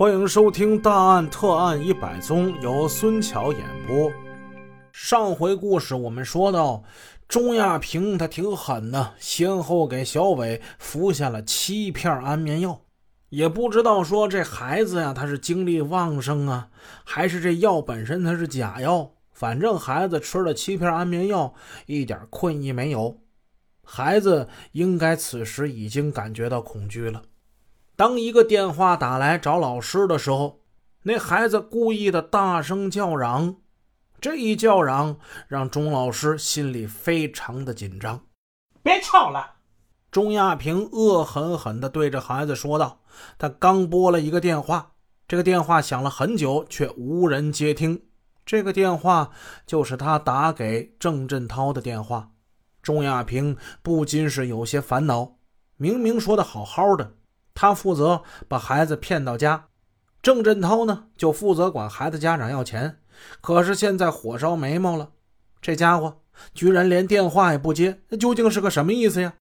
欢迎收听《大案特案一百宗》，由孙桥演播。上回故事我们说到，钟亚平他挺狠的，先后给小伟服下了七片安眠药。也不知道说这孩子呀，他是精力旺盛啊，还是这药本身它是假药。反正孩子吃了七片安眠药，一点困意没有。孩子应该此时已经感觉到恐惧了。当一个电话打来找老师的时候，那孩子故意的大声叫嚷，这一叫嚷让钟老师心里非常的紧张。别吵了！钟亚平恶狠狠地对着孩子说道。他刚拨了一个电话，这个电话响了很久，却无人接听。这个电话就是他打给郑振涛的电话。钟亚平不禁是有些烦恼，明明说的好好的。他负责把孩子骗到家，郑振涛呢就负责管孩子家长要钱。可是现在火烧眉毛了，这家伙居然连电话也不接，那究竟是个什么意思呀？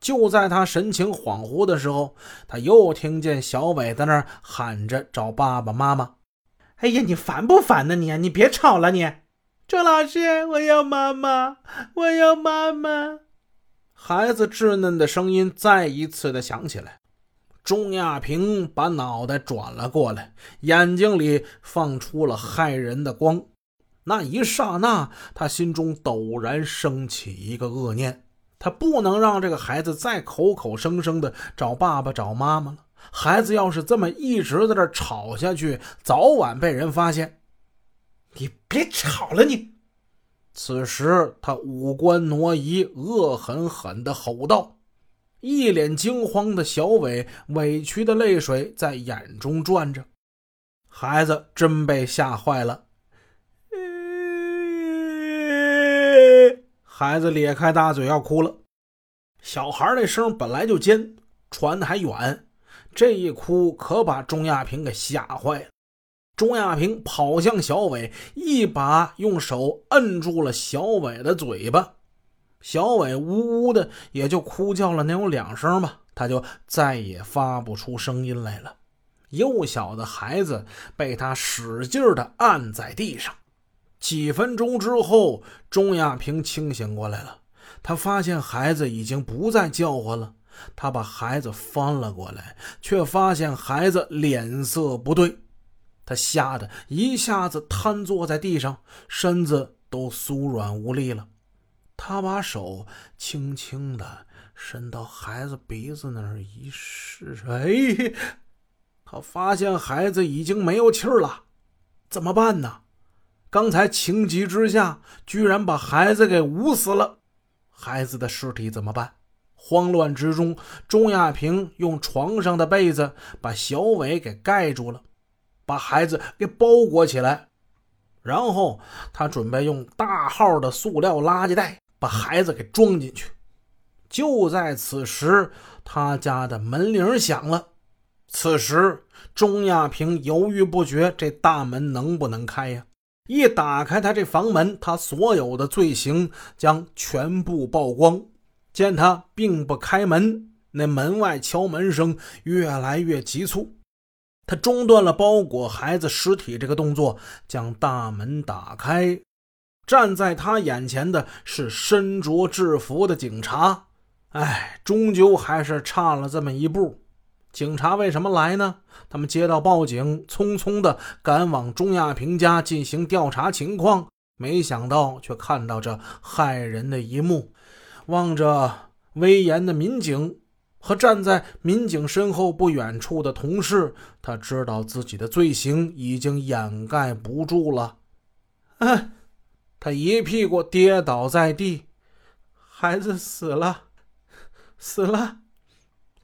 就在他神情恍惚的时候，他又听见小伟在那儿喊着找爸爸妈妈。哎呀，你烦不烦呢？你你别吵了，你。周老师，我要妈妈，我要妈妈。孩子稚嫩的声音再一次的响起来。钟亚平把脑袋转了过来，眼睛里放出了骇人的光。那一刹那，他心中陡然升起一个恶念：他不能让这个孩子再口口声声的找爸爸、找妈妈了。孩子要是这么一直在这吵下去，早晚被人发现。你别吵了，你！此时，他五官挪移，恶狠狠地吼道。一脸惊慌的小伟，委屈的泪水在眼中转着。孩子真被吓坏了，孩子咧开大嘴要哭了。小孩那声本来就尖，传的还远，这一哭可把钟亚平给吓坏了。钟亚平跑向小伟，一把用手摁住了小伟的嘴巴。小伟呜呜的，也就哭叫了能有两声吧，他就再也发不出声音来了。幼小的孩子被他使劲的按在地上。几分钟之后，钟亚平清醒过来了，他发现孩子已经不再叫唤了。他把孩子翻了过来，却发现孩子脸色不对，他吓得一下子瘫坐在地上，身子都酥软无力了。他把手轻轻的伸到孩子鼻子那儿一试，哎，他发现孩子已经没有气儿了，怎么办呢？刚才情急之下，居然把孩子给捂死了。孩子的尸体怎么办？慌乱之中，钟亚平用床上的被子把小伟给盖住了，把孩子给包裹起来，然后他准备用大号的塑料垃圾袋。把孩子给装进去。就在此时，他家的门铃响了。此时，钟亚平犹豫不决，这大门能不能开呀？一打开他这房门，他所有的罪行将全部曝光。见他并不开门，那门外敲门声越来越急促。他中断了包裹孩子尸体这个动作，将大门打开。站在他眼前的是身着制服的警察，哎，终究还是差了这么一步。警察为什么来呢？他们接到报警，匆匆的赶往钟亚平家进行调查情况，没想到却看到这骇人的一幕。望着威严的民警和站在民警身后不远处的同事，他知道自己的罪行已经掩盖不住了。啊！他一屁股跌倒在地，孩子死了，死了。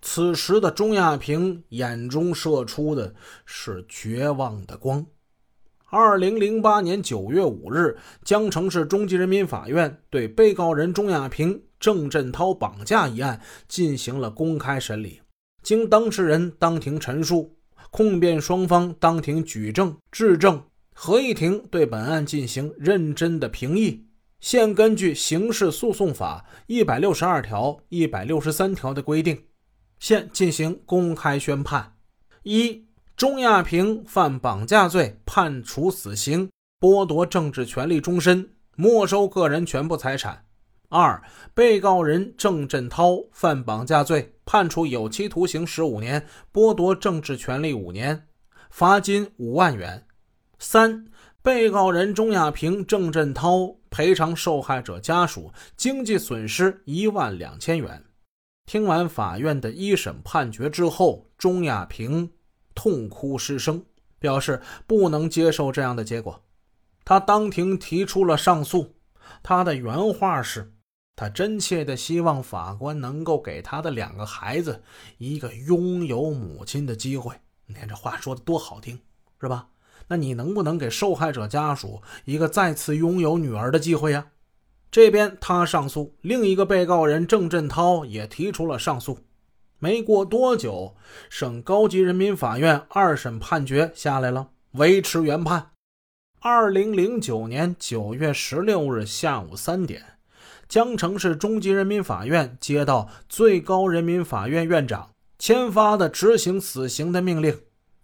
此时的钟亚平眼中射出的是绝望的光。二零零八年九月五日，江城市中级人民法院对被告人钟亚平、郑振涛绑架一案进行了公开审理。经当事人当庭陈述，控辩双方当庭举证质证。合议庭对本案进行认真的评议，现根据刑事诉讼法一百六十二条、一百六十三条的规定，现进行公开宣判：一、钟亚平犯绑架罪，判处死刑，剥夺政治权利终身，没收个人全部财产。二、被告人郑振涛犯绑架罪，判处有期徒刑十五年，剥夺政治权利五年，罚金五万元。三、被告人钟亚平、郑振涛赔偿受害者家属经济损失一万两千元。听完法院的一审判决之后，钟亚平痛哭失声，表示不能接受这样的结果。他当庭提出了上诉，他的原话是。他真切的希望法官能够给他的两个孩子一个拥有母亲的机会。你看这话说的多好听，是吧？那你能不能给受害者家属一个再次拥有女儿的机会呀？这边他上诉，另一个被告人郑振涛也提出了上诉。没过多久，省高级人民法院二审判决下来了，维持原判。二零零九年九月十六日下午三点。江城市中级人民法院接到最高人民法院院长签发的执行死刑的命令，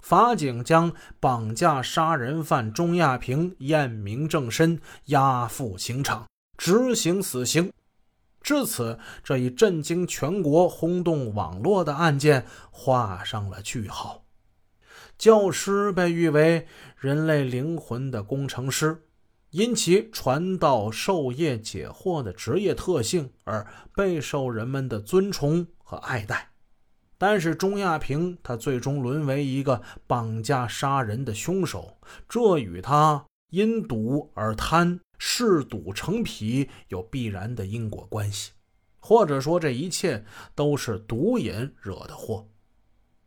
法警将绑架杀人犯钟亚平验明正身，押赴刑场执行死刑。至此，这一震惊全国、轰动网络的案件画上了句号。教师被誉为人类灵魂的工程师。因其传道授业解惑的职业特性而备受人们的尊崇和爱戴，但是钟亚平他最终沦为一个绑架杀人的凶手，这与他因赌而贪、嗜赌成癖有必然的因果关系，或者说这一切都是毒瘾惹的祸。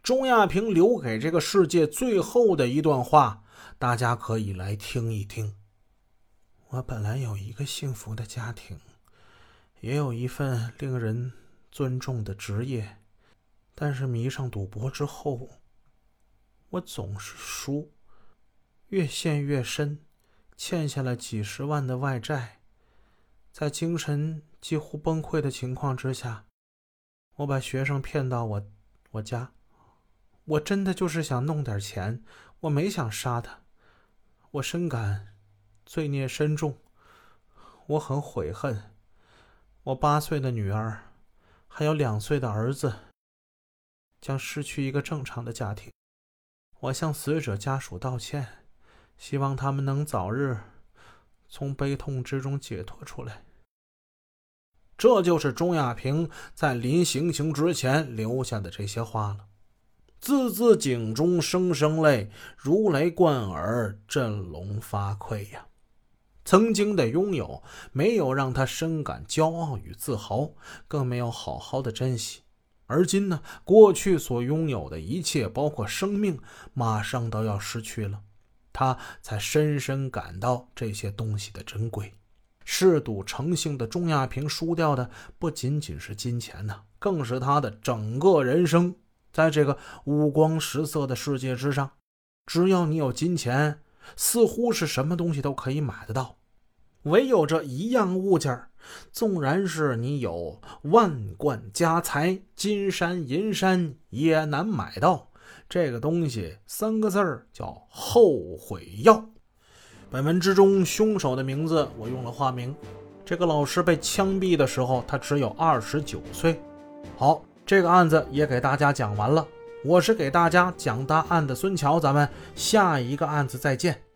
钟亚平留给这个世界最后的一段话，大家可以来听一听。我本来有一个幸福的家庭，也有一份令人尊重的职业，但是迷上赌博之后，我总是输，越陷越深，欠下了几十万的外债，在精神几乎崩溃的情况之下，我把学生骗到我我家，我真的就是想弄点钱，我没想杀他，我深感。罪孽深重，我很悔恨。我八岁的女儿，还有两岁的儿子，将失去一个正常的家庭。我向死者家属道歉，希望他们能早日从悲痛之中解脱出来。这就是钟亚平在临行刑之前留下的这些话了，字字井中声声泪，如雷贯耳，振聋发聩呀。曾经的拥有没有让他深感骄傲与自豪，更没有好好的珍惜。而今呢，过去所拥有的一切，包括生命，马上都要失去了，他才深深感到这些东西的珍贵。嗜赌成性的钟亚平输掉的不仅仅是金钱呢，更是他的整个人生。在这个五光十色的世界之上，只要你有金钱。似乎是什么东西都可以买得到，唯有这一样物件纵然是你有万贯家财、金山银山，也难买到。这个东西三个字儿叫后悔药。本文之中，凶手的名字我用了化名。这个老师被枪毙的时候，他只有二十九岁。好，这个案子也给大家讲完了。我是给大家讲答案的孙桥，咱们下一个案子再见。